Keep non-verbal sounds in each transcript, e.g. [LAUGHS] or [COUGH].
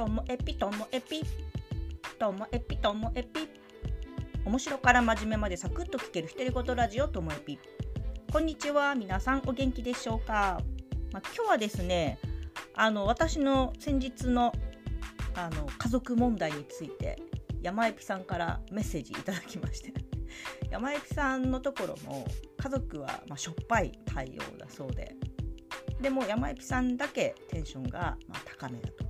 ともエピともエピともエピともエピ。面白から真面目までサクッと聞ける独り言ラジオともエピ。こんにちは皆さんお元気でしょうか、まあ、今日はですねあの私の先日のあの家族問題について山エピさんからメッセージいただきまして。[LAUGHS] 山エピさんのところも家族はましょっぱい対応だそうで。でも山エピさんだけテンションがま高めだと。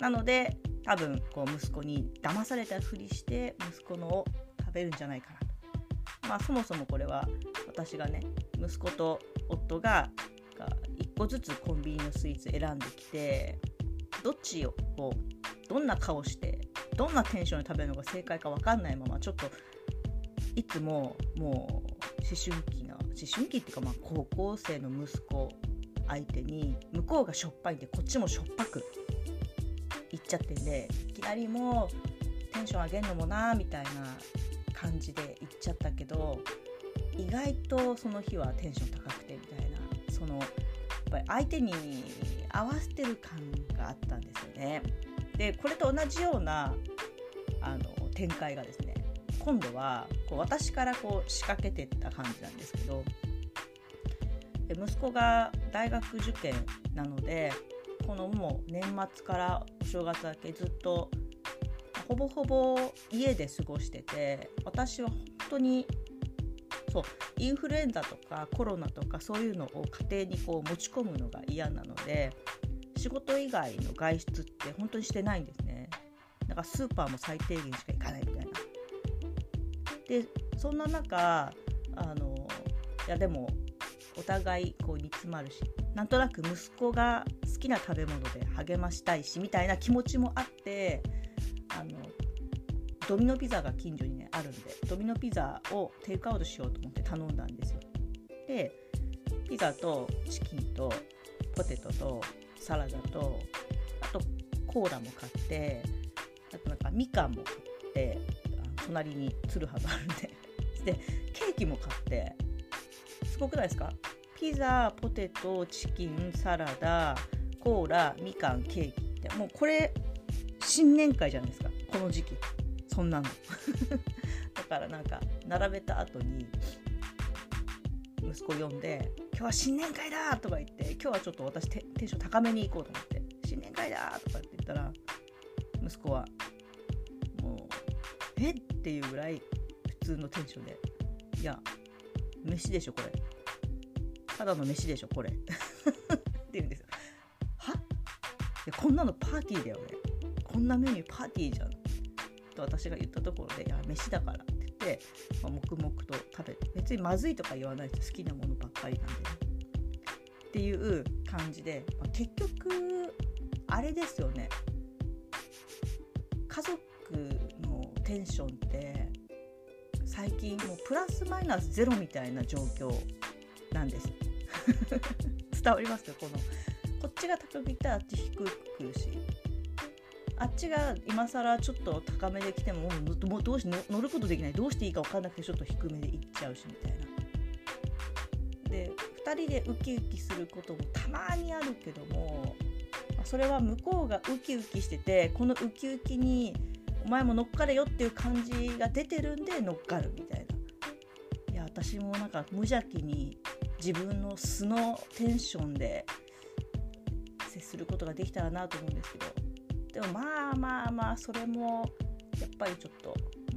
なので多分こう息子に騙されたふりして息子のを食べるんじゃないかなと。まあそもそもこれは私がね息子と夫が1個ずつコンビニのスイーツ選んできてどっちをこうどんな顔してどんなテンションで食べるのが正解か分かんないままちょっといつももう思春期な思春期っていうかまあ高校生の息子相手に向こうがしょっぱいんでこっちもしょっぱくいっちゃってんでいきなりもうテンション上げんのもなみたいな感じで言っちゃったけど意外とその日はテンション高くてみたいなそのやっぱり相手に合わせてる感があったんですよね。でこれと同じようなあの展開がですね今度はこう私からこう仕掛けてった感じなんですけど息子が大学受験なのでこのもう年末からお正月明けずっとほぼほぼ家で過ごしてて私は本当にそうインフルエンザとかコロナとかそういうのを家庭にこう持ち込むのが嫌なので仕事以外の外出って本当にしてないんですね。だからスーパーも最低限しか行かないみたいな。でそんな中あのいやでもお互いこう煮詰まるしなんとなく息子が好きな食べ物で励ましたいしみたいな気持ちもあってあのドミノピザが近所にねあるんでドミノピザをテイクアウトしようと思って頼んだんですよ。でピザとチキンとポテトとサラダとあとコーラも買ってあとなんかみかんも買って隣にツルハがあるんで。でケーキも買って。すごくないですか？ピザポテトチキンサラダコーラみかんケーキってもうこれ新年会じゃないですかこの時期そんなの [LAUGHS] だからなんか並べた後に息子呼んで「今日は新年会だ!」とか言って今日はちょっと私テンション高めに行こうと思って「新年会だ!」とかって言ったら息子はもう「え？っ?」ていうぐらい普通のテンションで「いや飯でしょこれただの飯でしょこれ。って言うんですよ。は？いこんなのパーティーだよね。こんなメニューパーティーじゃん。と私が言ったところで「いや飯だから」って言って、まあ、黙々と食べて別にまずいとか言わない人好きなものばっかりなんで、っていう感じで、まあ、結局あれですよね。家族のテンションって最近もうプラスマイナスゼロみたいな状況なんです。[LAUGHS] 伝わりますかこのこっちが高くいったらあっち低くくるしあっちが今更ちょっと高めで来てももうどうし乗ることできないどうしていいか分かんなくてちょっと低めでいっちゃうしみたいな。で2人でウキウキすることもたまにあるけどもそれは向こうがウキウキしててこのウキウキにお前も乗っかれよっていう感じが出てるんで乗っかるみたいな。いや私もなんか無邪気に自分の素のテンションで接することができたらなと思うんですけどでもまあまあまあそれもやっぱりちょっと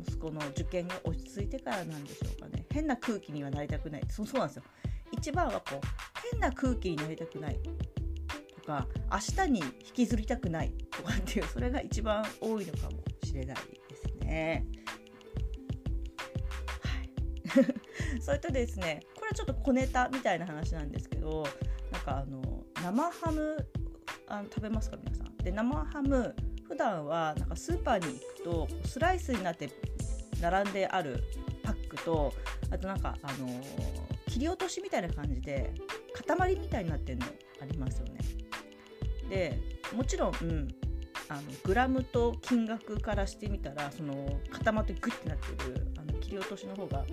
息子の受験が落ち着いてからなんでしょうかね。変な空気にはなりたくない。そうそうなんですよ。一番はこう変な空気になりたくないとか明日に引きずりたくないとかっていうそれが一番多いのかもしれないですね。はい、[LAUGHS] それとですねれちょっと小ネタみたいな話なんですけどなんかあの生ハムあの食べますか皆さん？で生ハム普段はなんかスーパーに行くとスライスになって並んであるパックとあとなんかあの切り落としみたいな感じで塊みたいになってるのありますよね。でもちろん、うん、あのグラムと金額からしてみたらその固まってグッてなってるあの切り落としの方が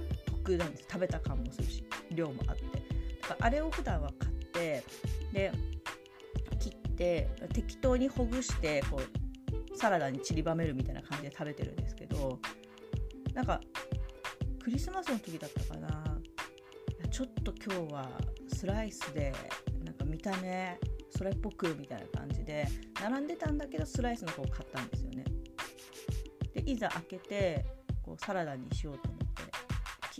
得なんです食べた感もするし量もあってだからあれを普段は買ってで切って適当にほぐしてこうサラダに散りばめるみたいな感じで食べてるんですけどなんかクリスマスの時だったかなちょっと今日はスライスでなんか見た目それっぽくみたいな感じで並んでたんだけどスライスの方を買ったんですよねでいざ開けてこうサラダにしようと思って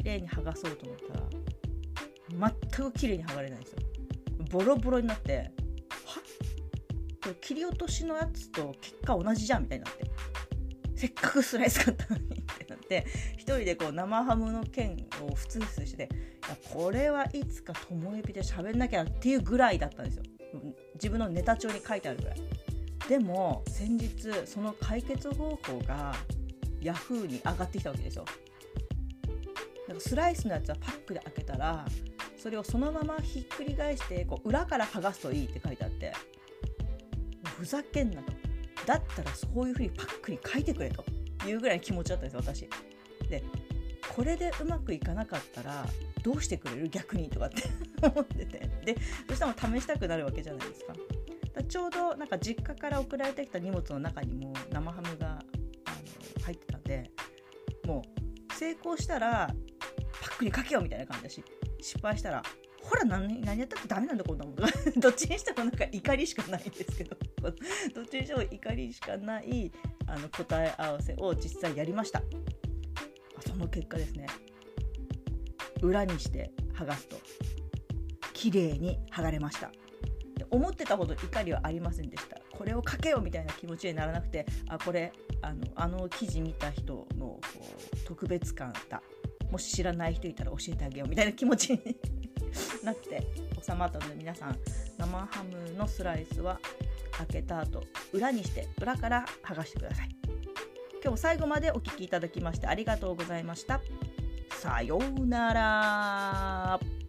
綺麗に剥がそうと思ったら全く綺麗に剥がれないんですよ。ボロボロになってはこれ切り落としのやつと結果同じじゃんみたいになってせっかくスライス買ったのにってなって一人でこう生ハムの剣をふつふつしていやこれはいつかともえびで喋んなきゃっていうぐらいだったんですよ。自分のネタ帳に書いてあるぐらい。でも先日その解決方法が Yahoo に上がってきたわけですよ。なんかスライスのやつはパックで開けたらそれをそのままひっくり返してこう裏から剥がすといいって書いてあってふざけんなと。だったらそういうふうにパックに書いてくれというぐらい気持ちだったんです私。でこれでうまくいかなかったらどうしてくれる逆にとかって [LAUGHS] 思ってて。でそしたら試したくなるわけじゃないですか。だちょうどなんか実家から送られてきた荷物の中にも生ハムが入ってたんでもう成功したらパックにかけようみたいな感じだし失敗したらほら何何やったってダメなんだこんなもん [LAUGHS] どっちにしてもなんか怒りしかないんですけど。[LAUGHS] どっちにしても怒りしかないあの答え合わせを実際やりました。その結果ですね。裏にして剥がすと綺麗に剥がれました。思ってたほど怒りはありませんでした。これをかけようみたいな気持ちにならなくてあこれあのあの記事見た人のこう特別感だ。もし知らない人いたら教えてあげようみたいな気持ちになって収まったので皆さん生ハムのスライスは開けた後裏にして裏から剥がしてください。今日も最後までお聴きいただきましてありがとうございました。さようなら。